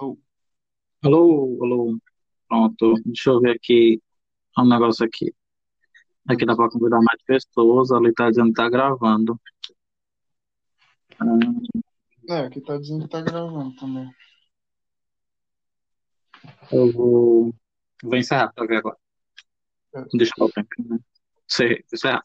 Alô? Alô, pronto. Deixa eu ver aqui um negócio aqui. Aqui dá para convidar mais pessoas, ali tá dizendo que tá gravando. É, aqui tá dizendo que tá gravando também. Eu vou, vou encerrar para ver agora. É. Deixa eu ver, o tempo, né? Você encerrar.